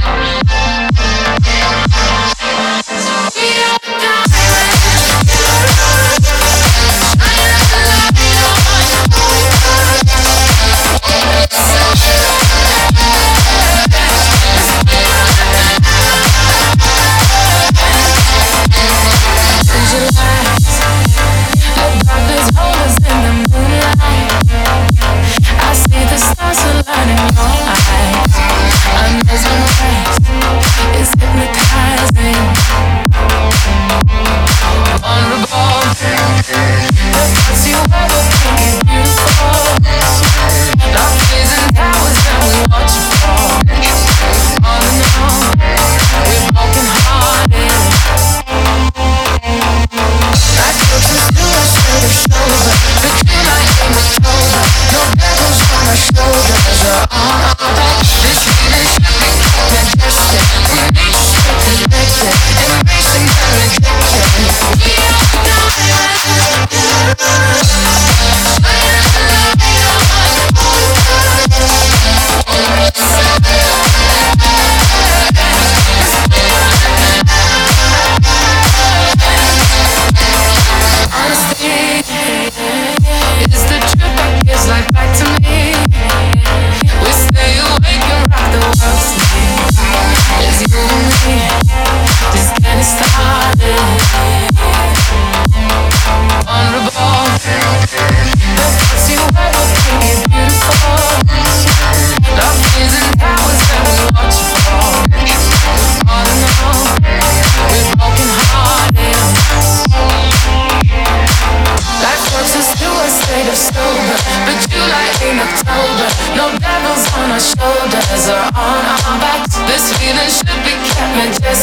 Thank just